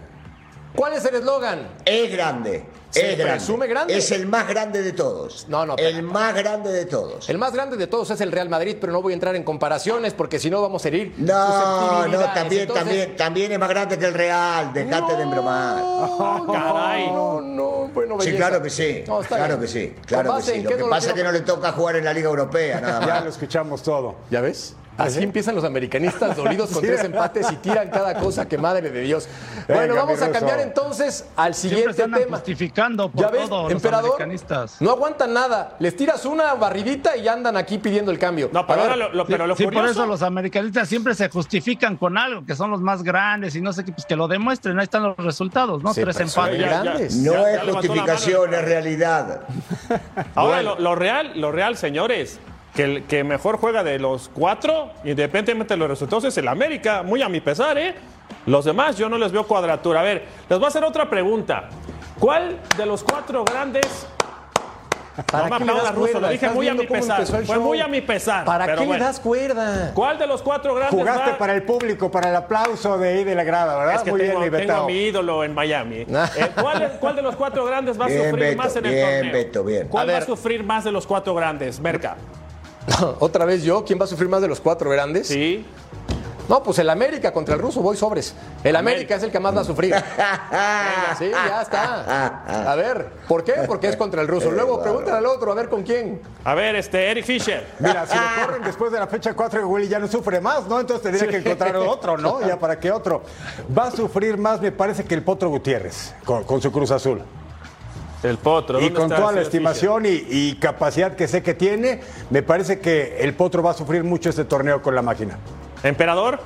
¿Cuál es el eslogan? Es grande. ¿Se es grande. presume grande? Es el más grande de todos. No, no, El más grande de todos. El más grande de todos es el Real Madrid, pero no voy a entrar en comparaciones porque si no vamos a herir No, no, también, Entonces, también, también es más grande que el Real. Dejate de embromar. Caray. No, no, bueno, Sí, belleza. claro que sí. No, claro bien. que sí. ¿Con Claro que sí. Lo que no pasa es que no le toca jugar en la Liga Europea, nada Ya más. lo escuchamos todo. ¿Ya ves? Así empiezan los americanistas dolidos con Sí. tres empates y tiran cada cosa que madre de Dios. Venga, bueno, vamos a cambiar entonces al siguiente tema. justificando por ¿Ya ves, todo los emperador? americanistas. No aguantan nada. Les tiras una barridita y ya andan aquí pidiendo el cambio. No, pero ahora lo, lo- pero lo sí, por eso los americanistas siempre se justifican con algo, que son los más grandes y no sé qué, pues que lo demuestren. Ahí están los resultados, ¿no? Sí, Tres empates. ya-. No Ya- es justificación, es realidad. Ahora, lo, lo real, lo real, señores, que el que mejor juega de los cuatro, independientemente de los resultados, es el América, muy a mi pesar, ¿eh? Los demás yo no les veo cuadratura. A ver, les voy a hacer otra pregunta. ¿Cuál de los cuatro grandes... ¿Para no me qué aplaudas, das cuerda? lo dije ¿Estás muy a mi pesar. Fue muy a mi pesar. ¿Para pero qué bueno. le das cuerda? ¿Cuál de los cuatro grandes Jugaste va- para el público, para el aplauso de ahí de la grada, ¿verdad? Es que Muy tengo, bien, tengo a mi ídolo en Miami. Eh, ¿cuál, cuál de los cuatro grandes va a Bien, sufrir Beto, más en el bien, torneo? Beto, bien. ¿Cuál A va a sufrir más de los cuatro grandes? Merca. Otra vez yo, ¿quién va a sufrir más de los cuatro grandes? Sí. No, pues el América contra el ruso, voy sobres. El América es el que más va a sufrir. Venga, sí, ya está. A ver, ¿por qué? Porque es contra el ruso. Luego pregúntale al otro, a ver con quién. A ver, este, Eric Fisher. Mira, si lo corren después de la fecha 4, Willy ya no sufre más, ¿no? Entonces tendría que encontrar otro, ¿no? Ya para qué otro. Va a sufrir más, me parece, que el Potro Gutiérrez, con, con su Cruz Azul. El Potro. Y ¿dónde con toda la estimación y, y capacidad que sé que tiene, me parece que el Potro va a sufrir mucho este torneo con la máquina. Emperador.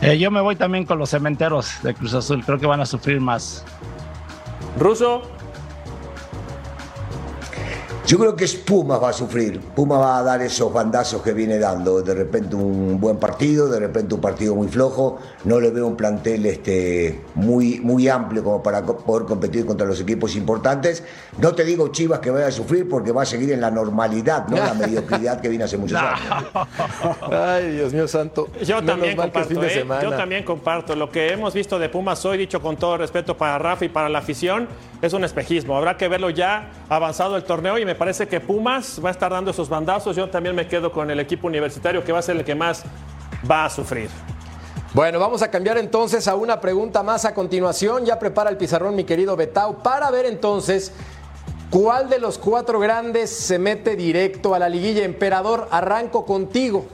Eh, yo me voy también con los cementeros de Cruz Azul. Creo que van a sufrir más. Ruso. Yo creo que Pumas va a sufrir. Pumas va a dar esos bandazos que viene dando. De repente un buen partido, de repente un partido muy flojo. No le veo un plantel este, muy, muy amplio como para poder competir contra los equipos importantes. No te digo Chivas que vaya a sufrir porque va a seguir en la normalidad, no la mediocridad que viene hace muchos años. Ay, Dios mío santo. Yo Menos también comparto, fin de ¿eh? Yo también comparto. Lo que hemos visto de Pumas hoy, dicho con todo respeto para Rafa y para la afición, es un espejismo. Habrá que verlo ya avanzado el torneo y me parece que Pumas va a estar dando esos bandazos. Yo también me quedo con el equipo universitario que va a ser el que más va a sufrir. Bueno, vamos a cambiar entonces a una pregunta más a continuación. Ya prepara el pizarrón, mi querido Betao, para ver entonces cuál de los cuatro grandes se mete directo a la liguilla. Emperador, arranco contigo.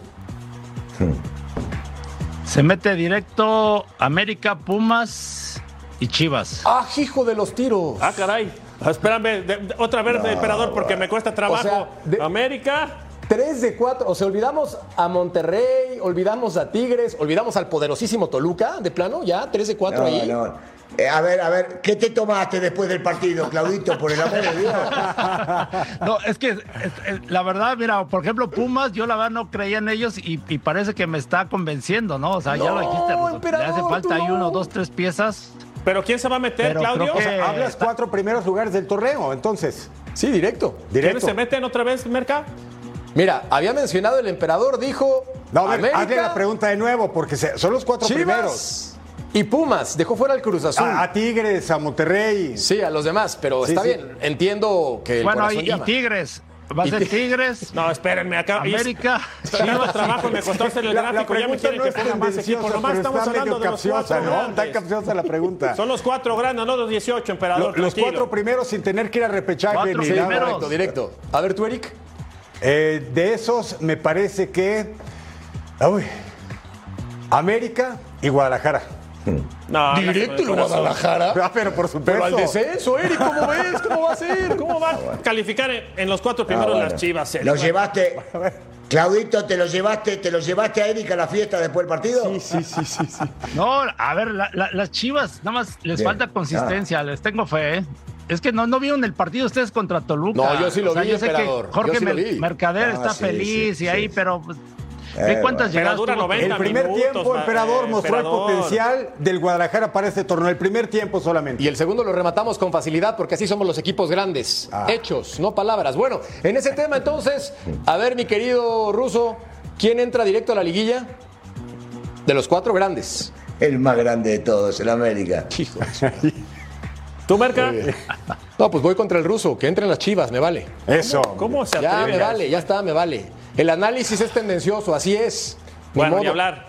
Se mete directo América, Pumas y Chivas. ¡Ah, hijo de los tiros! Ah, caray. Espérame, de- de- otra vez, de emperador, porque me cuesta trabajo. O sea, de- América. Tres de cuatro. O sea, olvidamos a Monterrey, olvidamos a Tigres, olvidamos al poderosísimo Toluca, de plano, ya, tres de cuatro No, ahí. no. Eh, a ver, a ver, ¿qué te tomaste después del partido, Claudito, por el amor de Dios? No, es que es- es- la verdad, mira, por ejemplo, Pumas, yo la verdad no creía en ellos y, y parece que me está convenciendo, ¿no? O sea, ya lo dijiste, Russo, le hace falta no. uno, dos, tres piezas. ¿Pero quién se va a meter, Pero Claudio? creo que- O sea, Hablas cuatro primeros lugares del torneo, entonces. Sí, directo. Directo. ¿Quiénes se meten otra vez, Merca? Mira, había mencionado el emperador, dijo No, a ver, hazle América, la pregunta de nuevo, porque son los cuatro primeros. Y Pumas. Dejó fuera el Cruz Azul. A, a Tigres, a Monterrey. Sí, a los demás, pero Sí, está sí. bien. Entiendo que el bueno, corazón y. Tigres. Va a ser ti- Tigres. No, espérenme, acá. América. Tanto trabajo me costó hacer el La- la gráfico, ya me quieren no que ponga más equipos. Nomás estamos hablando de los capciosa, cuatro ¿no? grandes. Está capciosa la pregunta. Son los cuatro grandes, no los 18, emperador. Lo- los cuatro primeros sin tener que ir a repechaje Cuatro ni nada. correcto, directo. A ver tú, Eric. Eh, de esos, me parece que. Uy, América y Guadalajara. No, Directo no, Guadalajara. Ah, pero por supuesto. Pero al descenso, Eric, ¿cómo ves? ¿Cómo va a ser? ¿Cómo va a calificar en, los cuatro primeros Ah, bueno. las chivas? Eric? ¿Lo llevaste? Claudito, ¿te lo llevaste, te lo llevaste a Erika a la fiesta después del partido? Sí, sí, sí, sí. sí. No, a ver, la- la- las chivas, nada más les Bien. falta consistencia, les tengo fe, ¿eh? Es que no, no vieron el partido ustedes contra Toluca. No, yo sí lo vi, yo sé que Jorge sí lo Mer- vi. Mercader Ah, está sí, feliz sí, y ahí, sí. pero pues, Eh, ve cuántas llegadas dura tuvo 90 El primer minutos, tiempo, ma- emperador, eh, mostró el emperador. potencial del Guadalajara para este torneo. El primer tiempo solamente. Y el segundo lo rematamos con facilidad porque así somos los equipos grandes. Ah. Hechos, no palabras. Bueno, en ese tema entonces, a ver, mi querido Ruso, ¿quién entra directo a la liguilla? De los cuatro grandes. El más grande de todos, el América. ¿Tú, Merca? No, pues voy contra el ruso, que entren las chivas, me vale. Eso. ¿Cómo se Ya atreve? me a- vale, ya está, me vale. El análisis es tendencioso, así es. Ni Bueno, ni modo. hablar.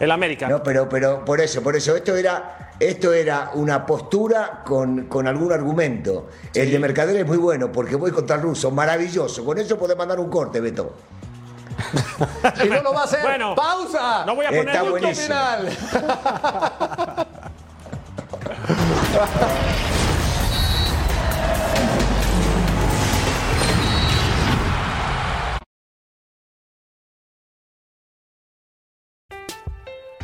El América. No, pero, pero por eso, por eso, esto era, esto era una postura con, con algún argumento. El de Mercader es muy bueno porque voy contra el ruso, maravilloso. Con eso podés mandar un corte, Beto. Y no lo va a hacer. Bueno, ¡Pausa! no voy a poner Está Punto buenísimo. final.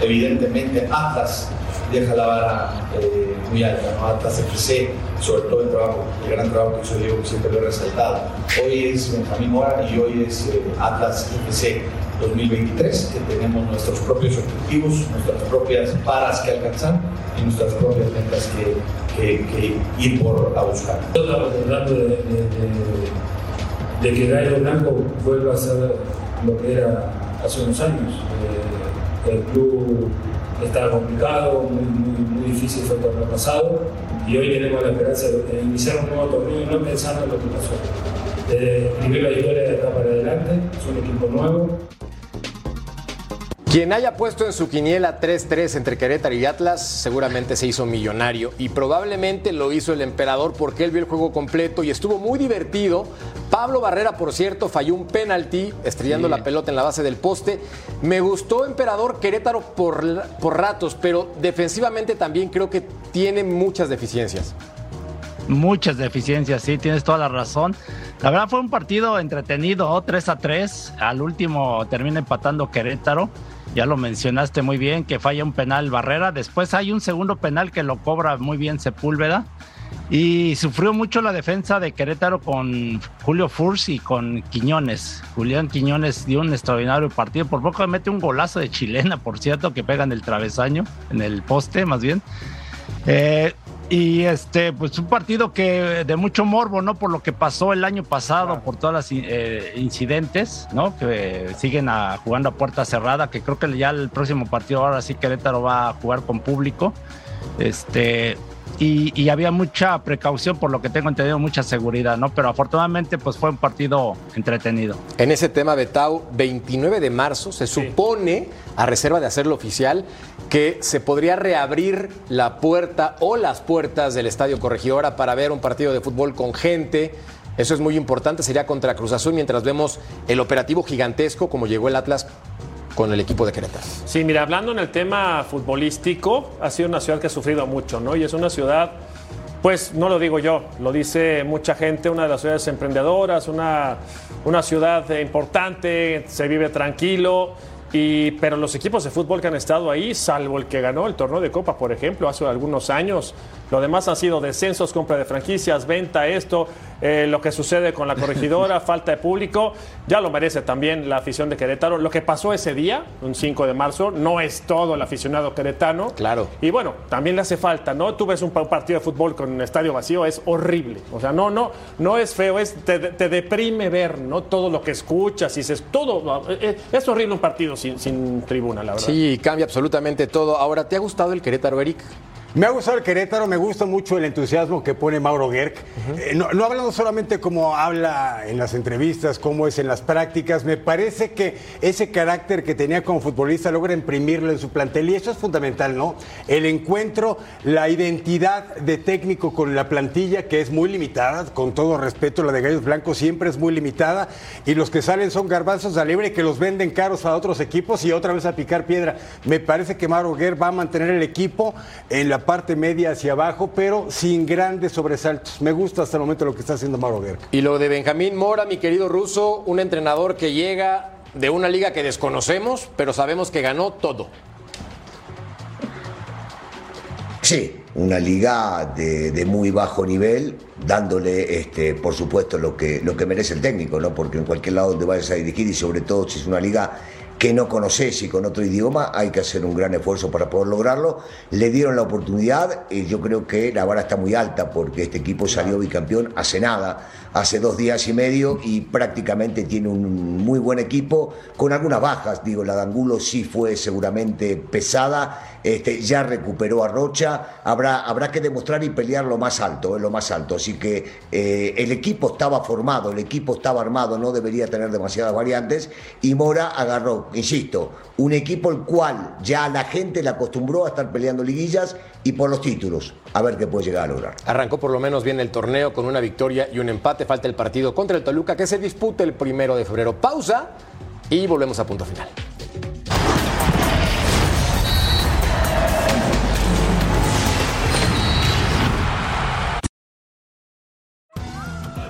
Evidentemente Atlas deja la vara eh, muy alta, ¿no? Atlas FC, sobre todo el trabajo, el gran trabajo que hizo Diego, que siempre lo he resaltado. Hoy es Benjamín Mora y hoy es eh, Atlas FC 2023, que tenemos nuestros propios objetivos, nuestras propias paras que alcanzar y nuestras propias metas que, que- que ir por a buscar. Estamos tratando de, de- de- de que Gallo Blanco vuelva a ser lo que era hace unos años. Eh, el club estaba complicado, muy, muy, muy difícil fue el torneo pasado y hoy tenemos la esperanza de iniciar un nuevo torneo no pensando en lo que pasó. De escribir la historia de acá para adelante, es un equipo nuevo. Quien haya puesto en su quiniela 3-3 entre Querétaro y Atlas seguramente se hizo millonario y probablemente lo hizo el emperador porque él vio el juego completo y estuvo muy divertido. Pablo Barrera, por cierto, falló un penalti estrellando Sí. la pelota en la base del poste. Me gustó emperador Querétaro por, por ratos, pero defensivamente también creo que tiene muchas deficiencias. Muchas deficiencias, sí, tienes toda la razón. La verdad fue un partido entretenido, 3 a 3. Al último termina empatando Querétaro. Ya lo mencionaste muy bien, que falla un penal Barrera. Después hay un segundo penal que lo cobra muy bien Sepúlveda. Y sufrió mucho la defensa de Querétaro con Julio Furs y con Quiñones. Julián Quiñones dio un extraordinario partido. Por poco mete un golazo de chilena, por cierto, que pega en el travesaño, en el poste más bien. Eh, y este, pues un partido que de mucho morbo, ¿no? Por lo que pasó el año pasado, por todas las eh, incidentes, ¿no? Que siguen a- jugando a puerta cerrada, que creo que ya el próximo partido ahora sí Querétaro va a jugar con público. Este, y, y había mucha precaución, por lo que tengo entendido, mucha seguridad, ¿no? Pero afortunadamente, pues fue un partido entretenido. En ese tema, Betau, 29 de marzo se supone, a reserva de hacerlo oficial, que se podría reabrir la puerta o las puertas del Estadio Corregidora para ver un partido de fútbol con gente. Eso es muy importante, sería contra Cruz Azul mientras vemos el operativo gigantesco como llegó el Atlas con el equipo de Querétaro. Sí, mira, hablando en el tema futbolístico, ha sido una ciudad que ha sufrido mucho, ¿no? Y es una ciudad, pues no lo digo yo, lo dice mucha gente, una de las ciudades emprendedoras, una, una ciudad importante, se vive tranquilo. Y, pero los equipos de fútbol que han estado ahí, salvo el que ganó el torneo de Copa, por ejemplo, hace algunos años, lo demás han sido descensos, compra de franquicias, venta, esto, eh, lo que sucede con la corregidora, falta de público. Ya lo merece también la afición de Querétaro. Lo que pasó ese día, un 5 de marzo, no es todo el aficionado queretano. Claro. Y bueno, también le hace falta, ¿no? Tú ves un pa- partido de fútbol con un estadio vacío, es horrible. O sea, no, no, no es feo, es, te, te deprime ver, ¿no? Todo lo que escuchas y dices, todo. eh, Es horrible un partido sin, sin tribuna, la verdad. Sí, cambia absolutamente todo. Ahora, ¿te ha gustado el Querétaro, Eric? Me ha gustado el Querétaro, me gusta mucho el entusiasmo que pone Mauro Gerg. Eh, no, no hablando solamente cómo habla en las entrevistas, cómo es en las prácticas, me parece que ese carácter que tenía como futbolista logra imprimirlo en su plantel y eso es fundamental, ¿no? El encuentro, la identidad de técnico con la plantilla que es muy limitada, con todo respeto, la de Gallos Blancos siempre es muy limitada y los que salen son garbanzos de libre que los venden caros a otros equipos y otra vez a picar piedra. Me parece que Mauro Gerg va a mantener el equipo en la parte media hacia abajo, pero sin grandes sobresaltos. Me gusta hasta el momento lo que está haciendo Mauro Gerg. Y lo de Benjamín Mora, mi querido ruso, un entrenador que llega de una liga que desconocemos, pero sabemos que ganó todo. Sí, una liga de, de muy bajo nivel, dándole, este, por supuesto, lo que, lo que merece el técnico, ¿no? Porque en cualquier lado donde vayas a dirigir, y sobre todo si es una liga que no conoces y con otro idioma, hay que hacer un gran esfuerzo para poder lograrlo. Le dieron la oportunidad y yo creo que la vara está muy alta porque este equipo salió bicampeón hace nada, hace dos días y medio y prácticamente tiene un muy buen equipo con algunas bajas. Digo, la de Angulo sí fue seguramente pesada, este, ya recuperó a Rocha, habrá, habrá que demostrar y pelear lo más alto, eh, lo más alto. Así que eh, el equipo estaba formado, el equipo estaba armado, no debería tener demasiadas variantes y Mora agarró, insisto, un equipo el cual ya la gente le acostumbró a estar peleando liguillas y por los títulos, a ver qué puede llegar a lograr. Arrancó por lo menos bien el torneo con una victoria y un empate. Falta el partido contra el Toluca que se disputa el primero de febrero. Pausa y volvemos a punto final.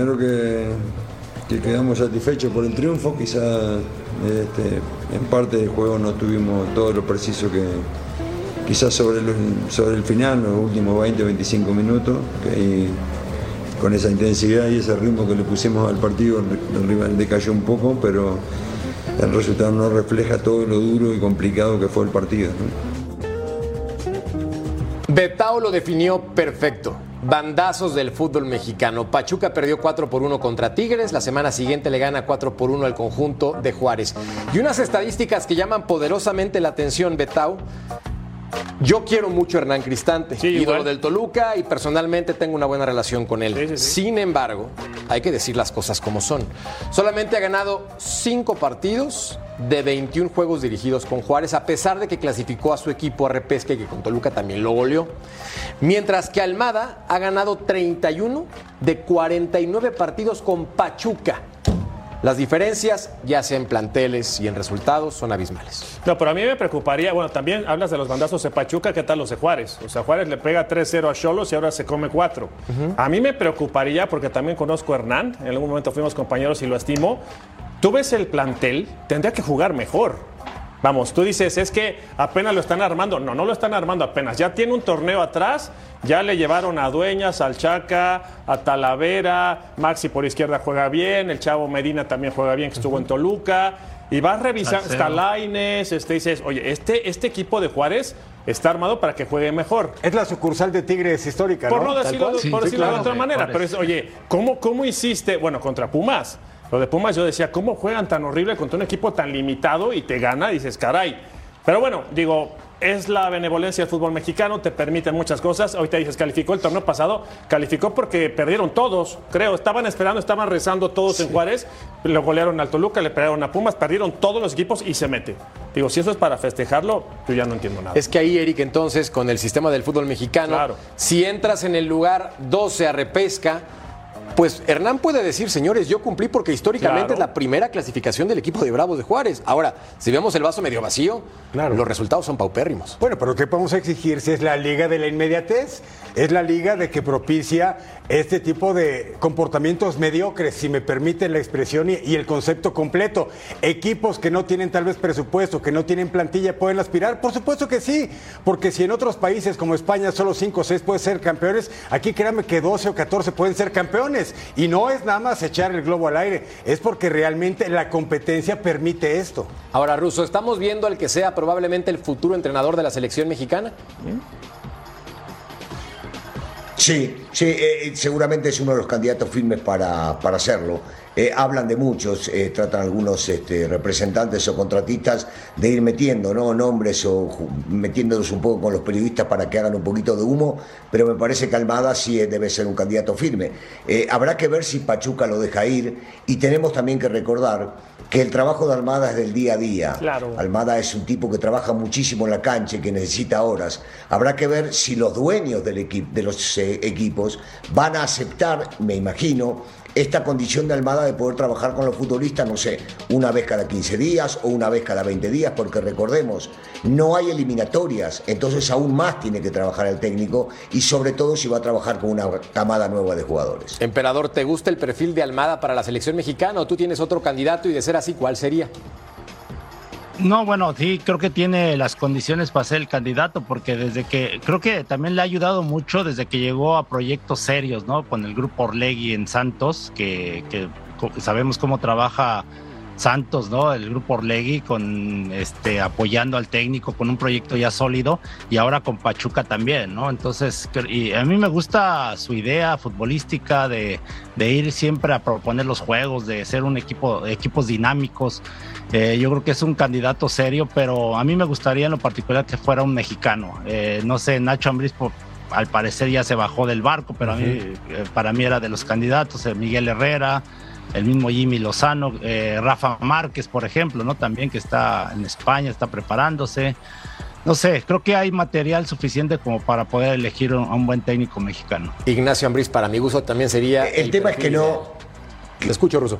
Primero que, que quedamos satisfechos por el triunfo, quizá este, en parte del juego no tuvimos todo lo preciso que quizás sobre sobre el final, los últimos 20 o 25 minutos, que con esa intensidad y ese ritmo que le pusimos al partido, el rival decayó un poco, pero el resultado no refleja todo lo duro y complicado que fue el partido. Betao lo definió perfecto. Bandazos del fútbol mexicano. Pachuca perdió 4 por 1 contra Tigres. La semana siguiente le gana 4 por 1 al conjunto de Juárez. Y unas estadísticas que llaman poderosamente la atención, Betao. Yo quiero mucho a Hernán Cristante, ídolo igual. del Toluca y personalmente tengo una buena relación con él. Sin embargo, hay que decir las cosas como son. Solamente ha ganado 5 partidos de 21 juegos dirigidos con Juárez, a pesar de que clasificó a su equipo a repesca y que con Toluca también lo goleó. Mientras que Almada ha ganado 31 de 49 partidos con Pachuca. Las diferencias, ya sea en planteles y en resultados, son abismales. No, pero a mí me preocuparía, bueno, también hablas de los bandazos de Pachuca, ¿qué tal los de Juárez? O sea, Juárez le pega 3-0 a Cholos y ahora se come 4. A mí me preocuparía, porque también conozco a Hernán, en algún momento fuimos compañeros y lo estimo. Tú ves el plantel, tendría que jugar mejor. Vamos, tú dices, es que apenas lo están armando. No, no lo están armando apenas. Ya tiene un torneo atrás, ya le llevaron a Dueñas, al Chaca, a Talavera, Maxi por izquierda juega bien, el Chavo Medina también juega bien, que estuvo en Toluca. Y vas revisando, está Laines, este, dices, oye, este, este equipo de Juárez está armado para que juegue mejor. Es la sucursal de Tigres histórica, Por ¿no? no Tal decirlo, cual. por Sí, decirlo claro. de otra manera, pero es, oye, ¿cómo, ¿cómo hiciste? Bueno, contra Pumas. Lo de Pumas yo decía, ¿cómo juegan tan horrible contra un equipo tan limitado y te gana? Dices, caray. Pero bueno, digo, es la benevolencia del fútbol mexicano, te permite muchas cosas. Ahorita dices, calificó el torneo pasado, calificó porque perdieron todos, creo. Estaban esperando, estaban rezando todos en Juárez, lo golearon al Toluca, le pegaron a Pumas, perdieron todos los equipos y se mete. Digo, si eso es para festejarlo, yo ya no entiendo nada. Es que ahí, Eric, entonces, con el sistema del fútbol mexicano, si entras en el lugar 12 a repesca, pues Hernán puede decir, señores, yo cumplí porque históricamente Claro. es la primera clasificación del equipo de Bravos de Juárez. Ahora, si vemos el vaso medio vacío, los resultados son paupérrimos. Bueno, pero ¿qué podemos exigir si es la liga de la inmediatez? Es la liga de que propicia este tipo de comportamientos mediocres, si me permiten la expresión y, y el concepto completo. Equipos que no tienen tal vez presupuesto, que no tienen plantilla, ¿pueden aspirar? Por supuesto que sí, porque si en otros países como España solo 5 o 6 pueden ser campeones, aquí créanme que 12 o 14 pueden ser campeones. Y no es nada más echar el globo al aire, es porque realmente la competencia permite esto. Ahora, Russo, ¿estamos viendo al que sea probablemente el futuro entrenador de la selección mexicana? Sí, sí, eh, seguramente es uno de los candidatos firmes para, para hacerlo. Eh, hablan de muchos, eh, tratan algunos este, representantes o contratistas de ir metiendo ¿no? nombres o metiéndolos un poco con los periodistas para que hagan un poquito de humo, pero me parece que Almada sí eh, debe ser un candidato firme. Eh, habrá que ver si Pachuca lo deja ir y tenemos también que recordar que el trabajo de Almada es del día a día. Claro. Almada es un tipo que trabaja muchísimo en la cancha y que necesita horas. Habrá que ver si los dueños del equi- de los equipos van a aceptar, me imagino, esta condición de Almada de poder trabajar con los futbolistas, no sé, una vez cada 15 días o una vez cada 20 días, porque recordemos, no hay eliminatorias, entonces aún más tiene que trabajar el técnico y sobre todo si va a trabajar con una camada nueva de jugadores. Emperador, ¿te gusta el perfil de Almada para la selección mexicana o tú tienes otro candidato y de ser así, ¿cuál sería? No, bueno, sí, creo que tiene las condiciones para ser el candidato, porque desde que, creo que también le ha ayudado mucho desde que llegó a proyectos serios, ¿no? Con el grupo Orlegui en Santos, que, que sabemos cómo trabaja Santos, ¿no? El grupo Orlegui con este apoyando al técnico con un proyecto ya sólido y ahora con Pachuca también, ¿no? Entonces, y a mí me gusta su idea futbolística de, de ir siempre a proponer los juegos, de ser un equipo, equipos dinámicos. Eh, yo creo que es un candidato serio, pero a mí me gustaría en lo particular que fuera un mexicano. Eh, no sé, Nacho Ambriz por- al parecer ya se bajó del barco, pero a mí, eh, para mí era de los candidatos, Miguel Herrera, el mismo Jimmy Lozano, eh, Rafa Márquez, por ejemplo, ¿no? También que está en España, está preparándose. No sé, creo que hay material suficiente como para poder elegir a un buen técnico mexicano. Ignacio Ambriz, para mi gusto, también sería. El tema es que no- Te escucho, Russo.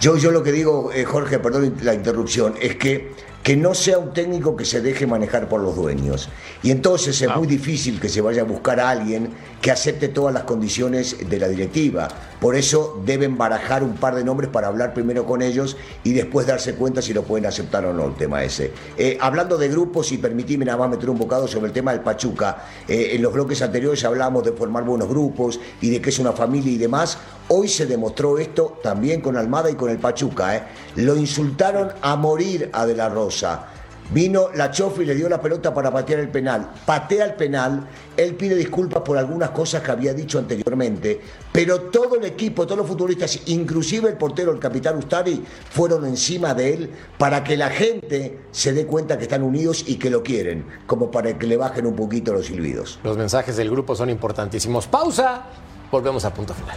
Yo, yo lo que digo, eh, Jorge, perdón la interrupción, es que, que no sea un técnico que se deje manejar por los dueños. Y entonces es muy difícil que se vaya a buscar a alguien que acepte todas las condiciones de la directiva. Por eso deben barajar un par de nombres para hablar primero con ellos y después darse cuenta si lo pueden aceptar o no el tema ese. Eh, hablando de grupos, y permitime nada más meter un bocado sobre el tema del Pachuca, eh, en los bloques anteriores hablamos de formar buenos grupos y de que es una familia y demás. Hoy se demostró esto también con Almada y con el Pachuca. ¿eh? Lo insultaron a morir a De la Rosa. Vino la Chofi y le dio la pelota para patear el penal. Patea el penal. Él pide disculpas por algunas cosas que había dicho anteriormente. Pero todo el equipo, todos los futbolistas, inclusive el portero, el capitán Ustari, fueron encima de él para que la gente se dé cuenta que están unidos y que lo quieren. Como para que le bajen un poquito los silbidos. Los mensajes del grupo son importantísimos. Pausa. Volvemos a punto final.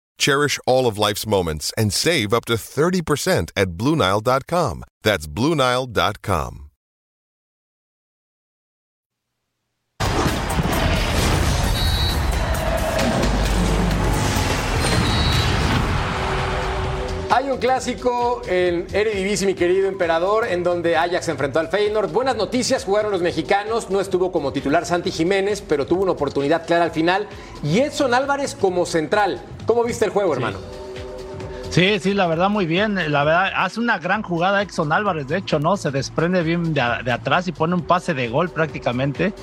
Cherish all of life's moments and save up to 30% at BlueNile.com. That's BlueNile.com. Hay un clásico en Eredivisie, mi querido emperador, en donde Ajax se enfrentó al Feyenoord. Buenas noticias, jugaron los mexicanos. No estuvo como titular Santi Jiménez, pero tuvo una oportunidad clara al final. Y Edson Álvarez como central. ¿Cómo viste el juego, hermano? Sí, sí, la verdad muy bien. La verdad, hace una gran jugada Exxon Álvarez, de hecho, ¿no? Se desprende bien de, de atrás y pone un pase de gol prácticamente.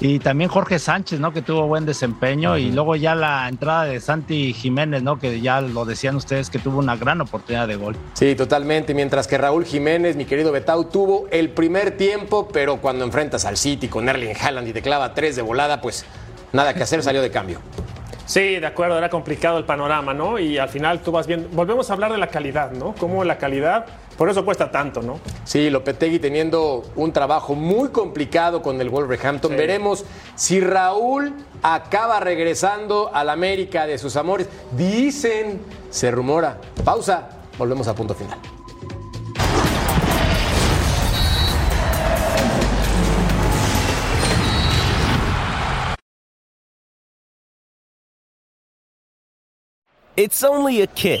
Y también Jorge Sánchez, ¿no? Que tuvo buen desempeño. Y luego ya la entrada de Santi Jiménez, ¿no? Que ya lo decían ustedes que tuvo una gran oportunidad de gol. Sí, totalmente. Mientras que Raúl Jiménez, mi querido Betau, tuvo el primer tiempo, pero cuando enfrentas al City con Erling Haaland y te clava tres de volada, pues nada que hacer, salió de cambio. Sí, de acuerdo, era complicado el panorama, ¿no? Y al final tú vas viendo, volvemos a hablar de la calidad, ¿no? Cómo la calidad, por eso cuesta tanto, ¿no? Sí, Lopetegui teniendo un trabajo muy complicado con el Wolverhampton. Sí. Veremos si Raúl acaba regresando al América de sus amores. Dicen, se rumora. Pausa, volvemos a punto final. It's only a kick,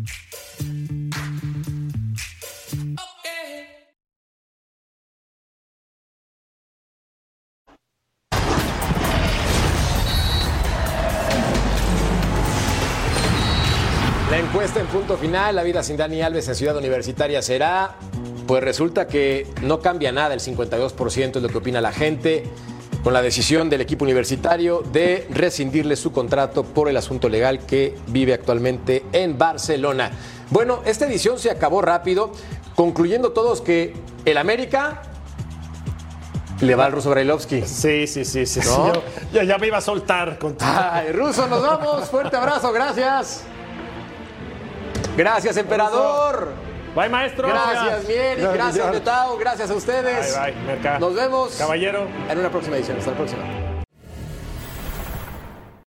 Punto final, la vida sin Dani Alves en Ciudad Universitaria será, pues resulta que no cambia nada, el 52% es lo que opina la gente, con la decisión del equipo universitario de rescindirle su contrato por el asunto legal que vive actualmente en Barcelona. Bueno, esta edición se acabó rápido, concluyendo todos que el América le va al ruso Brailovsky. Sí, sí, sí, sí. ¿No? Yo, ya, ya me iba a soltar con todo. Ay, ruso, nos vamos. Fuerte abrazo, gracias. Gracias, emperador. Bye, maestro. Gracias, Mieri. Gracias, Betao. Gracias a ustedes. Bye, bye, Merca. Nos vemos. Caballero. En una próxima edición. Hasta la próxima.